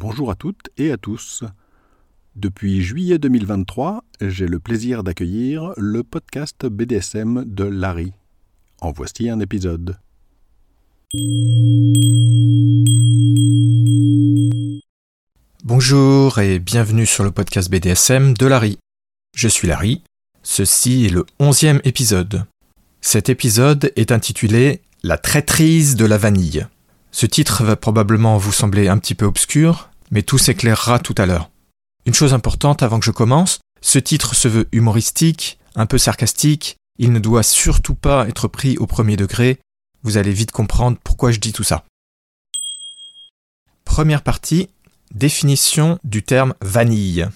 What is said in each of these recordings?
Bonjour à toutes et à tous. Depuis juillet 2023, j'ai le plaisir d'accueillir le podcast BDSM de Larry. En voici un épisode. Bonjour et bienvenue sur le podcast BDSM de Larry. Je suis Larry, ceci est le onzième épisode. Cet épisode est intitulé La traîtrise de la vanille. Ce titre va probablement vous sembler un petit peu obscur, mais tout s'éclairera tout à l'heure. Une chose importante avant que je commence, ce titre se veut humoristique, un peu sarcastique, il ne doit surtout pas être pris au premier degré, vous allez vite comprendre pourquoi je dis tout ça. Première partie, définition du terme vanille.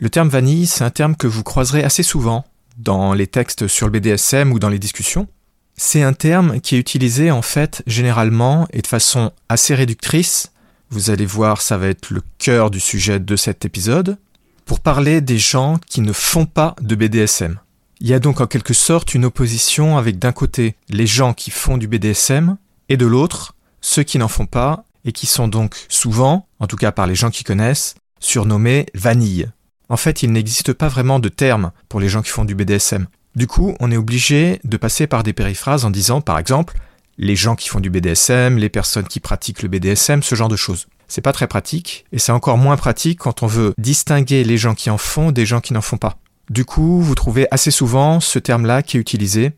Le terme vanille, c'est un terme que vous croiserez assez souvent dans les textes sur le BDSM ou dans les discussions. C'est un terme qui est utilisé en fait généralement et de façon assez réductrice. Vous allez voir, ça va être le cœur du sujet de cet épisode, pour parler des gens qui ne font pas de BDSM. Il y a donc en quelque sorte une opposition avec d'un côté les gens qui font du BDSM et de l'autre ceux qui n'en font pas et qui sont donc souvent, en tout cas par les gens qui connaissent, surnommés vanille. En fait, il n'existe pas vraiment de terme pour les gens qui font du BDSM. Du coup, on est obligé de passer par des périphrases en disant, par exemple, les gens qui font du BDSM, les personnes qui pratiquent le BDSM, ce genre de choses. C'est pas très pratique, et c'est encore moins pratique quand on veut distinguer les gens qui en font des gens qui n'en font pas. Du coup, vous trouvez assez souvent ce terme-là qui est utilisé.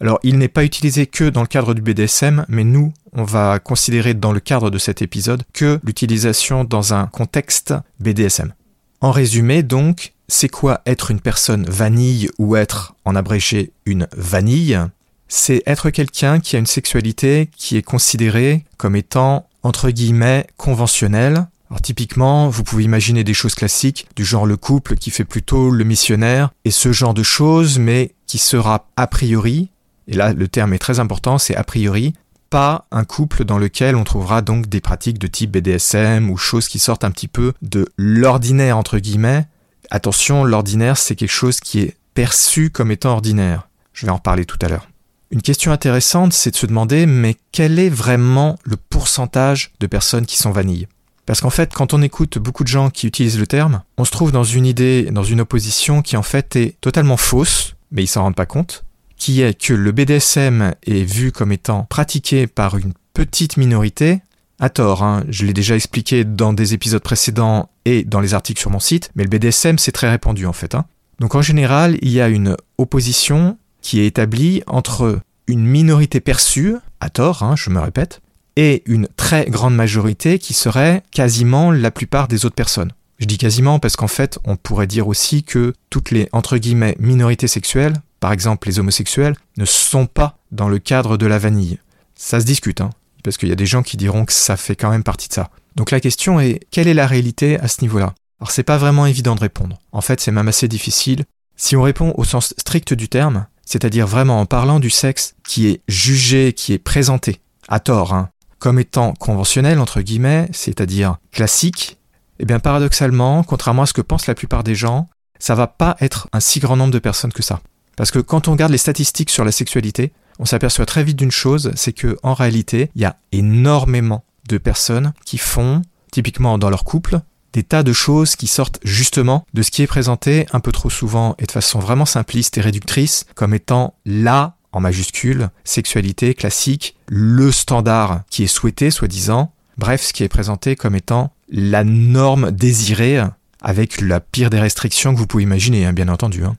Alors, il n'est pas utilisé que dans le cadre du BDSM, mais nous, on va considérer dans le cadre de cet épisode que l'utilisation dans un contexte BDSM. En résumé, donc, c'est quoi être une personne vanille ou être, en abrégé, une vanille? C'est être quelqu'un qui a une sexualité qui est considérée comme étant, entre guillemets, conventionnelle. Alors typiquement, vous pouvez imaginer des choses classiques, du genre le couple qui fait plutôt le missionnaire, et ce genre de choses, mais qui sera a priori, et là le terme est très important, c'est a priori, pas un couple dans lequel on trouvera donc des pratiques de type BDSM ou choses qui sortent un petit peu de l'ordinaire entre guillemets, Attention, l'ordinaire, c'est quelque chose qui est perçu comme étant ordinaire. Je vais en reparler tout à l'heure. Une question intéressante, c'est de se demander, mais quel est vraiment le pourcentage de personnes qui sont vanilles? Parce qu'en fait, quand on écoute beaucoup de gens qui utilisent le terme, on se trouve dans une idée, dans une opposition qui en fait est totalement fausse, mais ils s'en rendent pas compte, qui est que le BDSM est vu comme étant pratiqué par une petite minorité, à tort, hein. je l'ai déjà expliqué dans des épisodes précédents et dans les articles sur mon site, mais le BDSM c'est très répandu en fait. Hein. Donc en général, il y a une opposition qui est établie entre une minorité perçue, à tort, hein, je me répète, et une très grande majorité qui serait quasiment la plupart des autres personnes. Je dis quasiment parce qu'en fait, on pourrait dire aussi que toutes les entre guillemets minorités sexuelles, par exemple les homosexuels, ne sont pas dans le cadre de la vanille. Ça se discute, hein parce qu'il y a des gens qui diront que ça fait quand même partie de ça. Donc la question est, quelle est la réalité à ce niveau-là? Alors c'est pas vraiment évident de répondre. En fait, c'est même assez difficile. Si on répond au sens strict du terme, c'est-à-dire vraiment en parlant du sexe qui est jugé, qui est présenté, à tort, hein, comme étant conventionnel, entre guillemets, c'est-à-dire classique, eh bien paradoxalement, contrairement à ce que pensent la plupart des gens, ça va pas être un si grand nombre de personnes que ça. Parce que quand on regarde les statistiques sur la sexualité, on s'aperçoit très vite d'une chose, c'est que en réalité, il y a énormément de personnes qui font, typiquement dans leur couple, des tas de choses qui sortent justement de ce qui est présenté un peu trop souvent et de façon vraiment simpliste et réductrice comme étant la, en majuscule, sexualité classique, le standard qui est souhaité, soi-disant, bref, ce qui est présenté comme étant la norme désirée avec la pire des restrictions que vous pouvez imaginer, hein, bien entendu. Hein.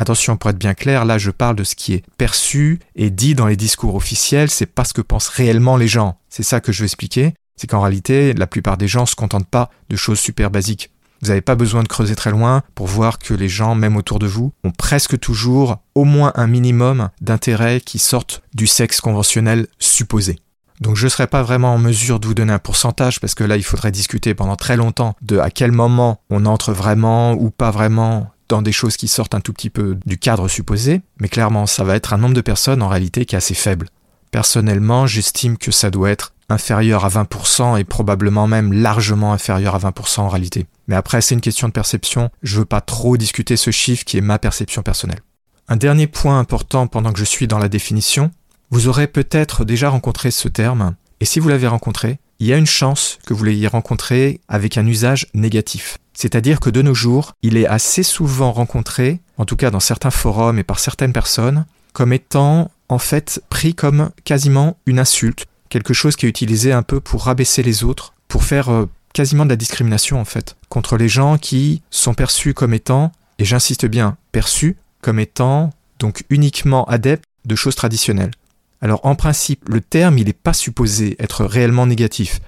Attention, pour être bien clair, là je parle de ce qui est perçu et dit dans les discours officiels, c'est pas ce que pensent réellement les gens. C'est ça que je veux expliquer, c'est qu'en réalité, la plupart des gens se contentent pas de choses super basiques. Vous n'avez pas besoin de creuser très loin pour voir que les gens, même autour de vous, ont presque toujours au moins un minimum d'intérêts qui sortent du sexe conventionnel supposé. Donc je ne serai pas vraiment en mesure de vous donner un pourcentage parce que là il faudrait discuter pendant très longtemps de à quel moment on entre vraiment ou pas vraiment dans des choses qui sortent un tout petit peu du cadre supposé, mais clairement ça va être un nombre de personnes en réalité qui est assez faible. Personnellement, j'estime que ça doit être inférieur à 20% et probablement même largement inférieur à 20% en réalité. Mais après, c'est une question de perception, je veux pas trop discuter ce chiffre qui est ma perception personnelle. Un dernier point important pendant que je suis dans la définition, vous aurez peut-être déjà rencontré ce terme, et si vous l'avez rencontré, il y a une chance que vous l'ayez rencontré avec un usage négatif. C'est-à-dire que de nos jours, il est assez souvent rencontré, en tout cas dans certains forums et par certaines personnes, comme étant en fait pris comme quasiment une insulte, quelque chose qui est utilisé un peu pour rabaisser les autres, pour faire euh, quasiment de la discrimination en fait, contre les gens qui sont perçus comme étant, et j'insiste bien, perçus comme étant donc uniquement adeptes de choses traditionnelles. Alors en principe, le terme, il n'est pas supposé être réellement négatif.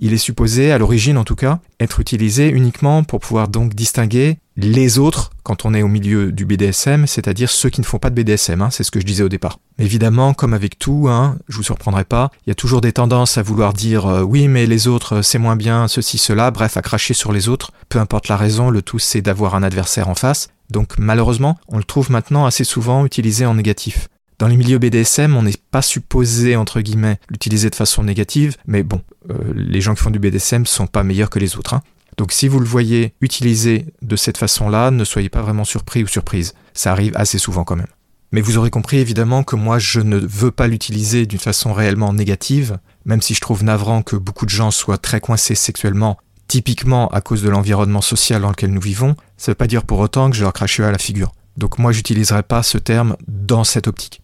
Il est supposé, à l'origine en tout cas, être utilisé uniquement pour pouvoir donc distinguer les autres quand on est au milieu du BDSM, c'est-à-dire ceux qui ne font pas de BDSM, hein, c'est ce que je disais au départ. Évidemment, comme avec tout, hein, je vous surprendrai pas, il y a toujours des tendances à vouloir dire euh, oui mais les autres euh, c'est moins bien, ceci, cela, bref, à cracher sur les autres, peu importe la raison, le tout c'est d'avoir un adversaire en face. Donc malheureusement, on le trouve maintenant assez souvent utilisé en négatif. Dans les milieux BDSM, on n'est pas supposé, entre guillemets, l'utiliser de façon négative, mais bon, euh, les gens qui font du BDSM sont pas meilleurs que les autres. Hein. Donc si vous le voyez utilisé de cette façon-là, ne soyez pas vraiment surpris ou surprise. Ça arrive assez souvent quand même. Mais vous aurez compris évidemment que moi je ne veux pas l'utiliser d'une façon réellement négative, même si je trouve navrant que beaucoup de gens soient très coincés sexuellement, typiquement à cause de l'environnement social dans lequel nous vivons, ça ne veut pas dire pour autant que je leur crache à la figure. Donc moi j'utiliserai pas ce terme dans cette optique.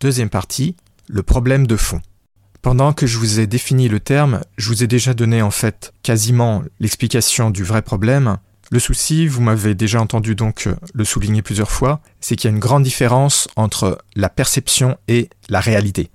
Deuxième partie, le problème de fond. Pendant que je vous ai défini le terme, je vous ai déjà donné en fait quasiment l'explication du vrai problème. Le souci, vous m'avez déjà entendu donc le souligner plusieurs fois, c'est qu'il y a une grande différence entre la perception et la réalité.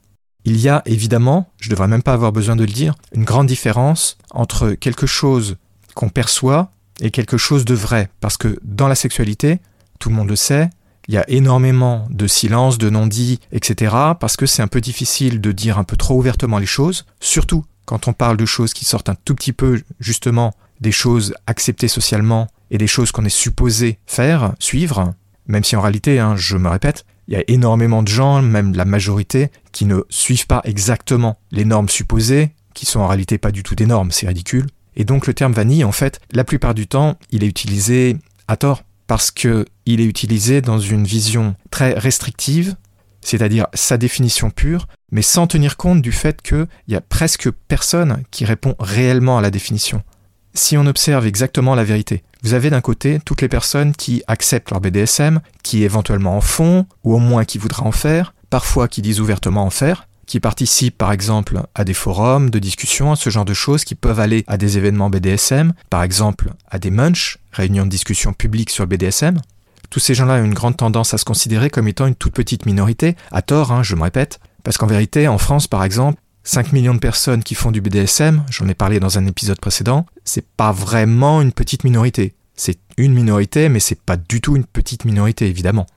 Il y a évidemment, je ne devrais même pas avoir besoin de le dire, une grande différence entre quelque chose qu'on perçoit et quelque chose de vrai. Parce que dans la sexualité, tout le monde le sait, il y a énormément de silence, de non-dits, etc. parce que c'est un peu difficile de dire un peu trop ouvertement les choses, surtout quand on parle de choses qui sortent un tout petit peu justement des choses acceptées socialement et des choses qu'on est supposé faire, suivre, même si en réalité, hein, je me répète, il y a énormément de gens, même la majorité, qui ne suivent pas exactement les normes supposées, qui sont en réalité pas du tout des normes, c'est ridicule. Et donc le terme vanille, en fait, la plupart du temps, il est utilisé à tort parce qu'il est utilisé dans une vision très restrictive, c'est-à-dire sa définition pure, mais sans tenir compte du fait qu'il y a presque personne qui répond réellement à la définition. Si on observe exactement la vérité, vous avez d'un côté toutes les personnes qui acceptent leur BDSM, qui éventuellement en font, ou au moins qui voudraient en faire, parfois qui disent ouvertement en faire, qui participent par exemple à des forums de discussion, à ce genre de choses, qui peuvent aller à des événements BDSM, par exemple à des munch, réunions de discussion publiques sur le BDSM. Tous ces gens-là ont une grande tendance à se considérer comme étant une toute petite minorité, à tort, hein, je me répète, parce qu'en vérité, en France par exemple, 5 millions de personnes qui font du BDSM, j'en ai parlé dans un épisode précédent, c'est pas vraiment une petite minorité. C'est une minorité, mais c'est pas du tout une petite minorité, évidemment.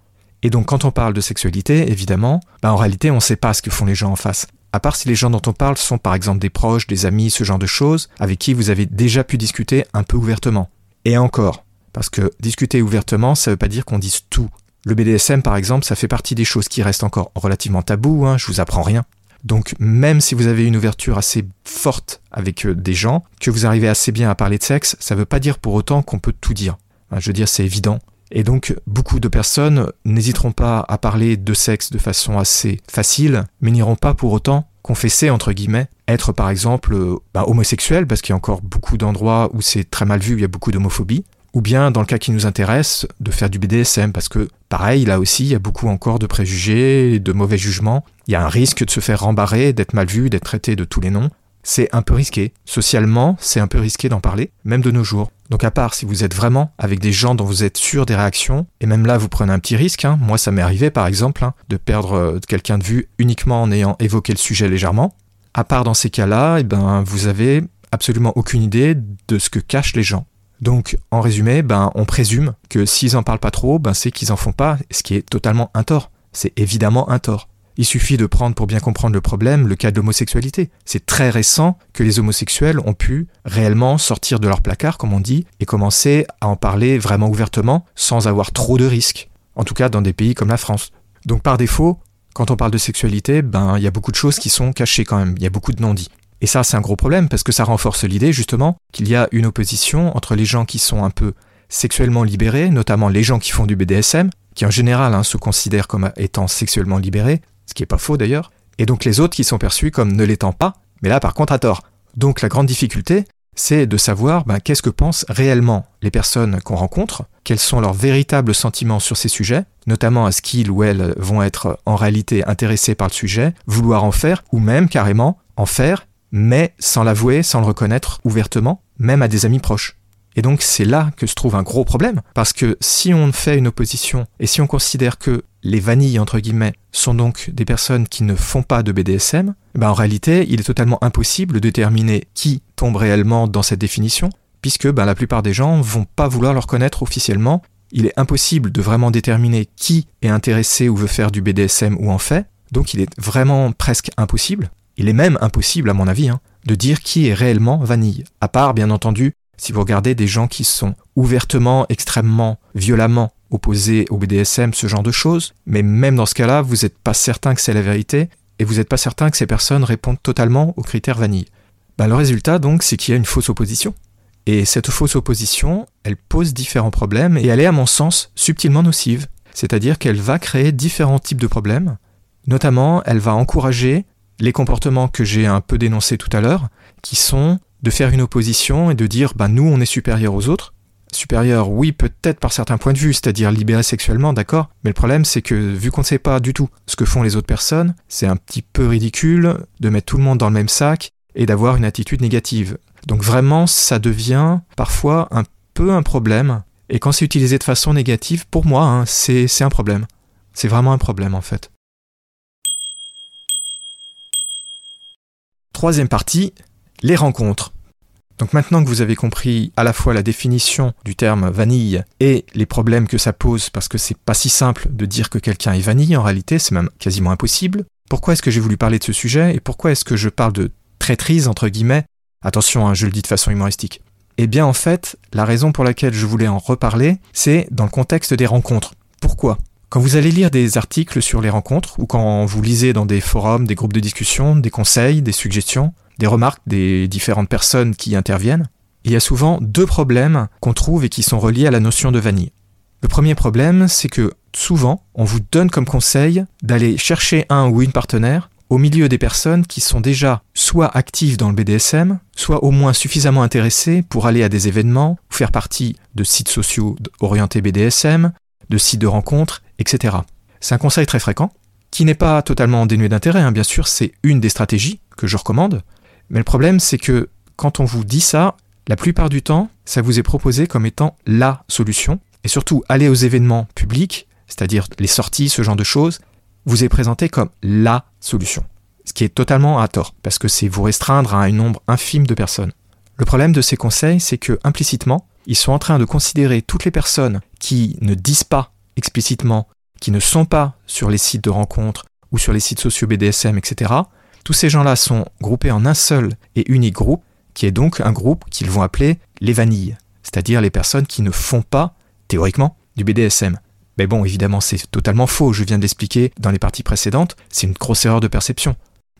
Et donc quand on parle de sexualité, évidemment, bah en réalité on ne sait pas ce que font les gens en face. À part si les gens dont on parle sont par exemple des proches, des amis, ce genre de choses, avec qui vous avez déjà pu discuter un peu ouvertement. Et encore, parce que discuter ouvertement, ça ne veut pas dire qu'on dise tout. Le BDSM par exemple, ça fait partie des choses qui restent encore relativement tabou, hein, je vous apprends rien. Donc même si vous avez une ouverture assez forte avec euh, des gens, que vous arrivez assez bien à parler de sexe, ça ne veut pas dire pour autant qu'on peut tout dire. Je veux dire, c'est évident. Et donc, beaucoup de personnes n'hésiteront pas à parler de sexe de façon assez facile, mais n'iront pas pour autant confesser, entre guillemets, être par exemple bah, homosexuel, parce qu'il y a encore beaucoup d'endroits où c'est très mal vu, il y a beaucoup d'homophobie, ou bien, dans le cas qui nous intéresse, de faire du BDSM, parce que, pareil, là aussi, il y a beaucoup encore de préjugés, de mauvais jugements, il y a un risque de se faire rembarrer, d'être mal vu, d'être traité de tous les noms, c'est un peu risqué. Socialement, c'est un peu risqué d'en parler, même de nos jours. Donc à part si vous êtes vraiment avec des gens dont vous êtes sûr des réactions, et même là vous prenez un petit risque, hein. moi ça m'est arrivé par exemple hein, de perdre euh, quelqu'un de vue uniquement en ayant évoqué le sujet légèrement. À part dans ces cas-là, eh ben, vous avez absolument aucune idée de ce que cachent les gens. Donc, en résumé, ben, on présume que s'ils en parlent pas trop, ben, c'est qu'ils en font pas, ce qui est totalement un tort. C'est évidemment un tort. Il suffit de prendre pour bien comprendre le problème le cas de l'homosexualité. C'est très récent que les homosexuels ont pu réellement sortir de leur placard, comme on dit, et commencer à en parler vraiment ouvertement sans avoir trop de risques. En tout cas dans des pays comme la France. Donc par défaut, quand on parle de sexualité, ben il y a beaucoup de choses qui sont cachées quand même, il y a beaucoup de non-dits. Et ça c'est un gros problème parce que ça renforce l'idée justement qu'il y a une opposition entre les gens qui sont un peu sexuellement libérés, notamment les gens qui font du BDSM, qui en général hein, se considèrent comme étant sexuellement libérés, ce qui n'est pas faux d'ailleurs, et donc les autres qui sont perçus comme ne l'étant pas, mais là par contre à tort. Donc la grande difficulté, c'est de savoir ben, qu'est-ce que pensent réellement les personnes qu'on rencontre, quels sont leurs véritables sentiments sur ces sujets, notamment à ce qu'ils ou elles vont être en réalité intéressés par le sujet, vouloir en faire, ou même carrément en faire, mais sans l'avouer, sans le reconnaître ouvertement, même à des amis proches. Et donc c'est là que se trouve un gros problème, parce que si on fait une opposition et si on considère que les vanilles, entre guillemets, sont donc des personnes qui ne font pas de BDSM, ben en réalité, il est totalement impossible de déterminer qui tombe réellement dans cette définition, puisque ben la plupart des gens vont pas vouloir le reconnaître officiellement. Il est impossible de vraiment déterminer qui est intéressé ou veut faire du BDSM ou en fait, donc il est vraiment presque impossible, il est même impossible à mon avis, hein, de dire qui est réellement vanille, à part bien entendu si vous regardez des gens qui sont ouvertement, extrêmement, violemment opposés au BDSM, ce genre de choses, mais même dans ce cas-là, vous n'êtes pas certain que c'est la vérité, et vous n'êtes pas certain que ces personnes répondent totalement aux critères vanille. Ben, le résultat, donc, c'est qu'il y a une fausse opposition. Et cette fausse opposition, elle pose différents problèmes, et elle est, à mon sens, subtilement nocive. C'est-à-dire qu'elle va créer différents types de problèmes. Notamment, elle va encourager les comportements que j'ai un peu dénoncés tout à l'heure, qui sont de faire une opposition et de dire bah nous on est supérieur aux autres. Supérieur, oui, peut-être par certains points de vue, c'est-à-dire libéré sexuellement, d'accord, mais le problème c'est que vu qu'on ne sait pas du tout ce que font les autres personnes, c'est un petit peu ridicule de mettre tout le monde dans le même sac et d'avoir une attitude négative. Donc vraiment, ça devient parfois un peu un problème, et quand c'est utilisé de façon négative, pour moi, hein, c'est un problème. C'est vraiment un problème en fait. Troisième partie, les rencontres. Donc maintenant que vous avez compris à la fois la définition du terme vanille et les problèmes que ça pose, parce que c'est pas si simple de dire que quelqu'un est vanille, en réalité c'est même quasiment impossible, pourquoi est-ce que j'ai voulu parler de ce sujet et pourquoi est-ce que je parle de traîtrise entre guillemets? Attention, hein, je le dis de façon humoristique. Eh bien en fait, la raison pour laquelle je voulais en reparler, c'est dans le contexte des rencontres. Pourquoi? Quand vous allez lire des articles sur les rencontres, ou quand vous lisez dans des forums, des groupes de discussion, des conseils, des suggestions, des remarques des différentes personnes qui interviennent, il y a souvent deux problèmes qu'on trouve et qui sont reliés à la notion de vanille. Le premier problème, c'est que souvent, on vous donne comme conseil d'aller chercher un ou une partenaire au milieu des personnes qui sont déjà soit actives dans le BDSM, soit au moins suffisamment intéressées pour aller à des événements faire partie de sites sociaux orientés BDSM, de sites de rencontres, etc. C'est un conseil très fréquent, qui n'est pas totalement dénué d'intérêt, hein. bien sûr, c'est une des stratégies que je recommande, mais le problème, c'est que quand on vous dit ça, la plupart du temps, ça vous est proposé comme étant la solution. Et surtout, aller aux événements publics, c'est-à-dire les sorties, ce genre de choses, vous est présenté comme la solution. Ce qui est totalement à tort, parce que c'est vous restreindre à un nombre infime de personnes. Le problème de ces conseils, c'est que implicitement, ils sont en train de considérer toutes les personnes qui ne disent pas explicitement, qui ne sont pas sur les sites de rencontres ou sur les sites sociaux BDSM, etc., tous ces gens-là sont groupés en un seul et unique groupe, qui est donc un groupe qu'ils vont appeler les vanilles, c'est-à-dire les personnes qui ne font pas, théoriquement, du BDSM. Mais bon, évidemment, c'est totalement faux, je viens de l'expliquer dans les parties précédentes, c'est une grosse erreur de perception.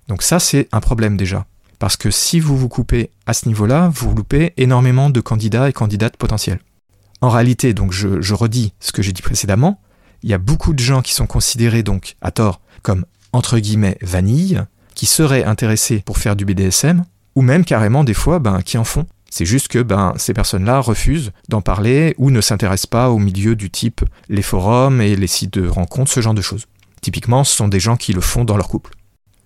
Donc ça, c'est un problème déjà. Parce que si vous vous coupez à ce niveau-là, vous loupez énormément de candidats et candidates potentiels. En réalité, donc je, je redis ce que j'ai dit précédemment, il y a beaucoup de gens qui sont considérés donc, à tort, comme entre guillemets vanilles, qui seraient intéressés pour faire du BDSM, ou même carrément des fois ben, qui en font. C'est juste que ben, ces personnes-là refusent d'en parler ou ne s'intéressent pas au milieu du type les forums et les sites de rencontres, ce genre de choses. Typiquement, ce sont des gens qui le font dans leur couple.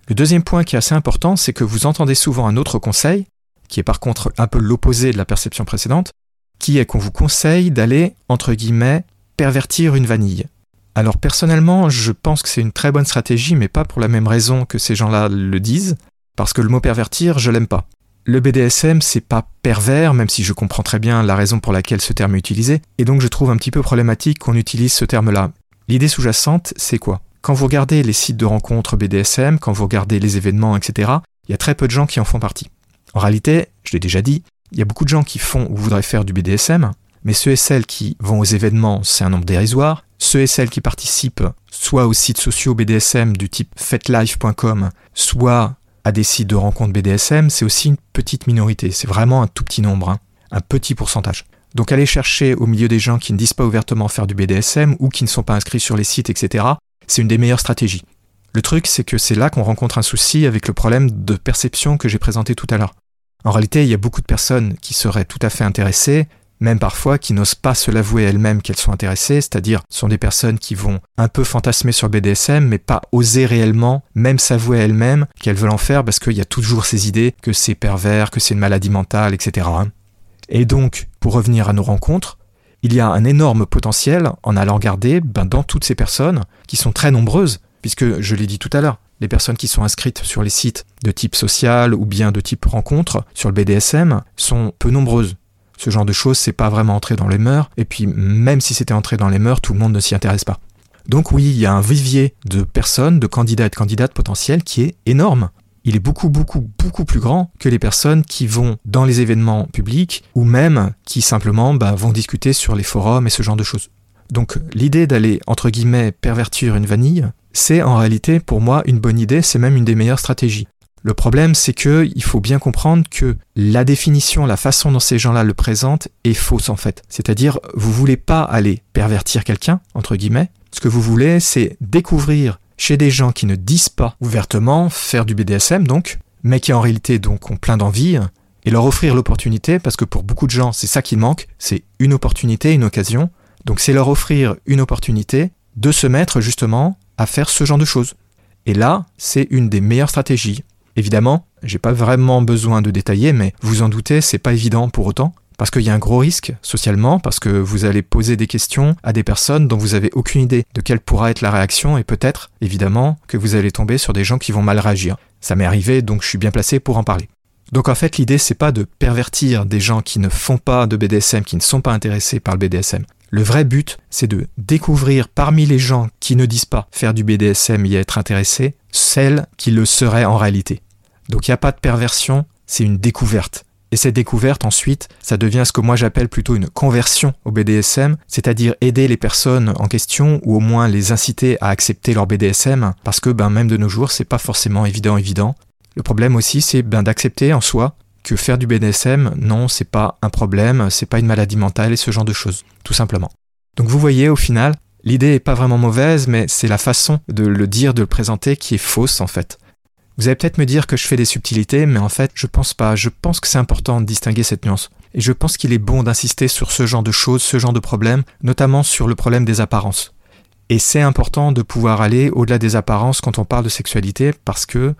Le deuxième point qui est assez important, c'est que vous entendez souvent un autre conseil, qui est par contre un peu l'opposé de la perception précédente, qui est qu'on vous conseille d'aller, entre guillemets, pervertir une vanille. Alors personnellement, je pense que c'est une très bonne stratégie, mais pas pour la même raison que ces gens-là le disent, parce que le mot pervertir, je l'aime pas. Le BDSM, c'est pas pervers, même si je comprends très bien la raison pour laquelle ce terme est utilisé, et donc je trouve un petit peu problématique qu'on utilise ce terme-là. L'idée sous-jacente, c'est quoi? Quand vous regardez les sites de rencontres BDSM, quand vous regardez les événements, etc., il y a très peu de gens qui en font partie. En réalité, je l'ai déjà dit, il y a beaucoup de gens qui font ou voudraient faire du BDSM, mais ceux et celles qui vont aux événements, c'est un nombre dérisoire. Ceux et celles qui participent soit aux sites sociaux BDSM du type fetlife.com, soit à des sites de rencontres BDSM, c'est aussi une petite minorité. C'est vraiment un tout petit nombre, hein. un petit pourcentage. Donc aller chercher au milieu des gens qui ne disent pas ouvertement faire du BDSM ou qui ne sont pas inscrits sur les sites, etc., c'est une des meilleures stratégies. Le truc, c'est que c'est là qu'on rencontre un souci avec le problème de perception que j'ai présenté tout à l'heure. En réalité, il y a beaucoup de personnes qui seraient tout à fait intéressées, même parfois qui n'osent pas se l'avouer elles-mêmes qu'elles sont intéressées, c'est-à-dire sont des personnes qui vont un peu fantasmer sur le BDSM, mais pas oser réellement, même s'avouer elles-mêmes qu'elles veulent en faire parce qu'il y a toujours ces idées que c'est pervers, que c'est une maladie mentale, etc. Et donc, pour revenir à nos rencontres, il y a un énorme potentiel en allant regarder ben, dans toutes ces personnes, qui sont très nombreuses, puisque je l'ai dit tout à l'heure, les personnes qui sont inscrites sur les sites de type social ou bien de type rencontre sur le BDSM sont peu nombreuses. Ce genre de choses, c'est pas vraiment entré dans les mœurs, et puis même si c'était entré dans les mœurs, tout le monde ne s'y intéresse pas. Donc oui, il y a un vivier de personnes, de candidats et de candidates potentiels qui est énorme il est beaucoup, beaucoup, beaucoup plus grand que les personnes qui vont dans les événements publics ou même qui simplement bah, vont discuter sur les forums et ce genre de choses. Donc l'idée d'aller, entre guillemets, pervertir une vanille, c'est en réalité pour moi une bonne idée, c'est même une des meilleures stratégies. Le problème, c'est que il faut bien comprendre que la définition, la façon dont ces gens-là le présentent est fausse en fait. C'est-à-dire, vous voulez pas aller pervertir quelqu'un, entre guillemets. Ce que vous voulez, c'est découvrir chez des gens qui ne disent pas ouvertement faire du BDSM donc, mais qui en réalité donc ont plein d'envie, et leur offrir l'opportunité, parce que pour beaucoup de gens c'est ça qui manque, c'est une opportunité, une occasion, donc c'est leur offrir une opportunité de se mettre justement à faire ce genre de choses. Et là, c'est une des meilleures stratégies. Évidemment, j'ai pas vraiment besoin de détailler, mais vous en doutez, c'est pas évident pour autant. Parce qu'il y a un gros risque socialement, parce que vous allez poser des questions à des personnes dont vous avez aucune idée de quelle pourra être la réaction, et peut-être, évidemment, que vous allez tomber sur des gens qui vont mal réagir. Ça m'est arrivé, donc je suis bien placé pour en parler. Donc en fait, l'idée, c'est pas de pervertir des gens qui ne font pas de BDSM, qui ne sont pas intéressés par le BDSM. Le vrai but, c'est de découvrir parmi les gens qui ne disent pas faire du BDSM y être intéressés, celles qui le seraient en réalité. Donc il n'y a pas de perversion, c'est une découverte. Et cette découverte, ensuite, ça devient ce que moi j'appelle plutôt une conversion au BDSM, c'est-à-dire aider les personnes en question ou au moins les inciter à accepter leur BDSM, parce que ben, même de nos jours, c'est pas forcément évident, évident. Le problème aussi, c'est ben, d'accepter en soi que faire du BDSM, non, c'est pas un problème, c'est pas une maladie mentale et ce genre de choses, tout simplement. Donc vous voyez, au final, l'idée est pas vraiment mauvaise, mais c'est la façon de le dire, de le présenter qui est fausse en fait. Vous allez peut-être me dire que je fais des subtilités, mais en fait, je pense pas. Je pense que c'est important de distinguer cette nuance. Et je pense qu'il est bon d'insister sur ce genre de choses, ce genre de problèmes, notamment sur le problème des apparences. Et c'est important de pouvoir aller au-delà des apparences quand on parle de sexualité, parce que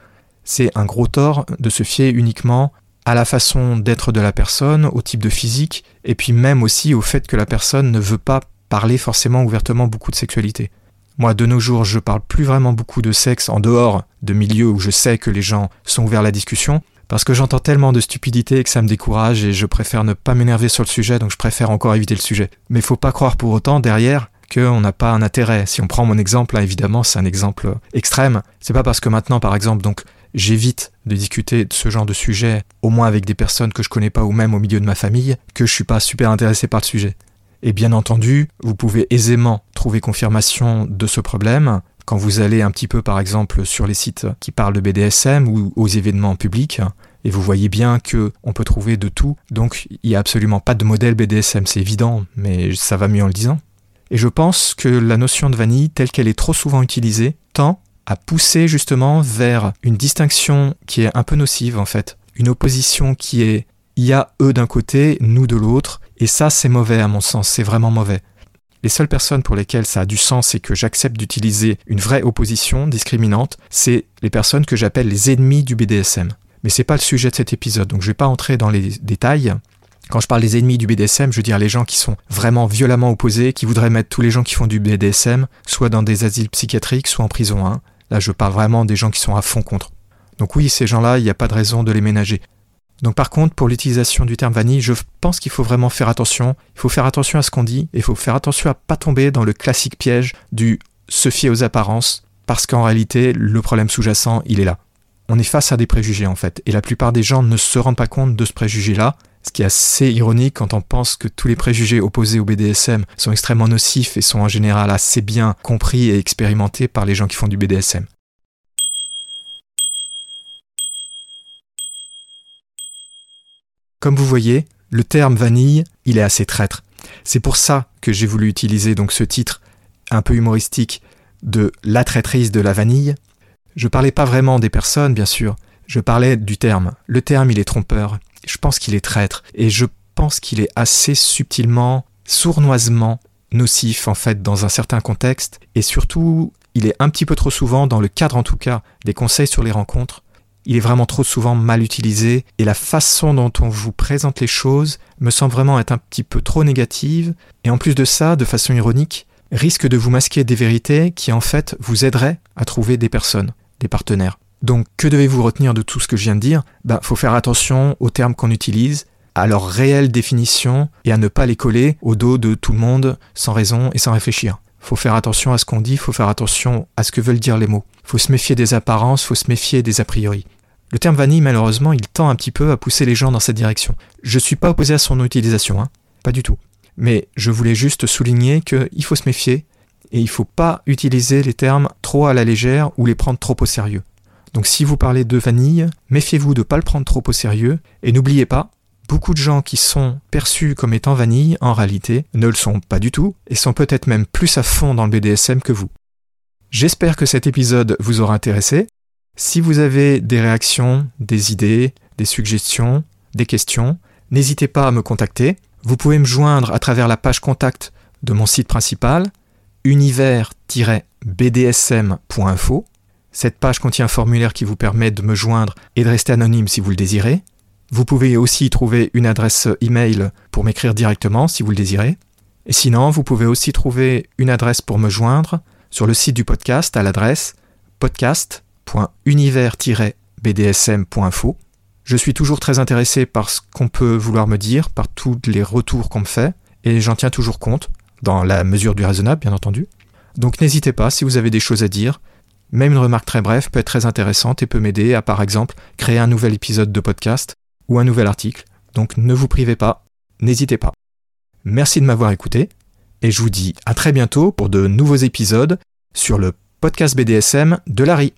c'est un gros tort de se fier uniquement à la façon d'être de la personne, au type de physique, et puis même aussi au fait que la personne ne veut pas parler forcément ouvertement beaucoup de sexualité. Moi, de nos jours, je parle plus vraiment beaucoup de sexe en dehors de milieux où je sais que les gens sont ouverts à la discussion, parce que j'entends tellement de stupidité que ça me décourage et je préfère ne pas m'énerver sur le sujet, donc je préfère encore éviter le sujet. Mais faut pas croire pour autant derrière qu'on n'a pas un intérêt. Si on prend mon exemple, là, évidemment, c'est un exemple extrême. C'est pas parce que maintenant, par exemple, donc, j'évite de discuter de ce genre de sujet, au moins avec des personnes que je connais pas ou même au milieu de ma famille, que je suis pas super intéressé par le sujet. Et bien entendu, vous pouvez aisément trouver confirmation de ce problème quand vous allez un petit peu par exemple sur les sites qui parlent de BDSM ou aux événements publics et vous voyez bien que on peut trouver de tout. Donc il n'y a absolument pas de modèle BDSM, c'est évident, mais ça va mieux en le disant. Et je pense que la notion de vanille telle qu'elle est trop souvent utilisée tend à pousser justement vers une distinction qui est un peu nocive en fait, une opposition qui est il y a eux d'un côté, nous de l'autre, et ça, c'est mauvais à mon sens, c'est vraiment mauvais. Les seules personnes pour lesquelles ça a du sens et que j'accepte d'utiliser une vraie opposition discriminante, c'est les personnes que j'appelle les ennemis du BDSM. Mais c'est pas le sujet de cet épisode, donc je vais pas entrer dans les détails. Quand je parle des ennemis du BDSM, je veux dire les gens qui sont vraiment violemment opposés, qui voudraient mettre tous les gens qui font du BDSM, soit dans des asiles psychiatriques, soit en prison. Hein. Là, je parle vraiment des gens qui sont à fond contre. Donc oui, ces gens-là, il n'y a pas de raison de les ménager. Donc par contre, pour l'utilisation du terme vanille, je pense qu'il faut vraiment faire attention. Il faut faire attention à ce qu'on dit il faut faire attention à pas tomber dans le classique piège du se fier aux apparences parce qu'en réalité, le problème sous-jacent, il est là. On est face à des préjugés en fait et la plupart des gens ne se rendent pas compte de ce préjugé-là. Ce qui est assez ironique quand on pense que tous les préjugés opposés au BDSM sont extrêmement nocifs et sont en général assez bien compris et expérimentés par les gens qui font du BDSM. Comme vous voyez, le terme vanille, il est assez traître. C'est pour ça que j'ai voulu utiliser donc ce titre un peu humoristique de La traîtrise de la vanille. Je parlais pas vraiment des personnes, bien sûr. Je parlais du terme. Le terme, il est trompeur. Je pense qu'il est traître. Et je pense qu'il est assez subtilement, sournoisement nocif, en fait, dans un certain contexte. Et surtout, il est un petit peu trop souvent, dans le cadre en tout cas, des conseils sur les rencontres, il est vraiment trop souvent mal utilisé et la façon dont on vous présente les choses me semble vraiment être un petit peu trop négative et en plus de ça, de façon ironique, risque de vous masquer des vérités qui en fait vous aideraient à trouver des personnes, des partenaires. Donc que devez-vous retenir de tout ce que je viens de dire? Ben, faut faire attention aux termes qu'on utilise, à leur réelle définition et à ne pas les coller au dos de tout le monde sans raison et sans réfléchir. Faut faire attention à ce qu'on dit, faut faire attention à ce que veulent dire les mots. Faut se méfier des apparences, faut se méfier des a priori. Le terme vanille, malheureusement, il tend un petit peu à pousser les gens dans cette direction. Je suis pas opposé à son utilisation, hein, pas du tout. Mais je voulais juste souligner qu'il faut se méfier et il faut pas utiliser les termes trop à la légère ou les prendre trop au sérieux. Donc si vous parlez de vanille, méfiez-vous de ne pas le prendre trop au sérieux et n'oubliez pas, Beaucoup de gens qui sont perçus comme étant vanille, en réalité, ne le sont pas du tout, et sont peut-être même plus à fond dans le BDSM que vous. J'espère que cet épisode vous aura intéressé. Si vous avez des réactions, des idées, des suggestions, des questions, n'hésitez pas à me contacter. Vous pouvez me joindre à travers la page contact de mon site principal, univers-bdsm.info. Cette page contient un formulaire qui vous permet de me joindre et de rester anonyme si vous le désirez. Vous pouvez aussi trouver une adresse email pour m'écrire directement si vous le désirez. Et sinon, vous pouvez aussi trouver une adresse pour me joindre sur le site du podcast à l'adresse podcast.univers-bdsm.info. Je suis toujours très intéressé par ce qu'on peut vouloir me dire, par tous les retours qu'on me fait, et j'en tiens toujours compte, dans la mesure du raisonnable, bien entendu. Donc n'hésitez pas si vous avez des choses à dire. Même une remarque très brève peut être très intéressante et peut m'aider à, par exemple, créer un nouvel épisode de podcast ou un nouvel article. Donc ne vous privez pas, n'hésitez pas. Merci de m'avoir écouté et je vous dis à très bientôt pour de nouveaux épisodes sur le podcast BDSM de Larry.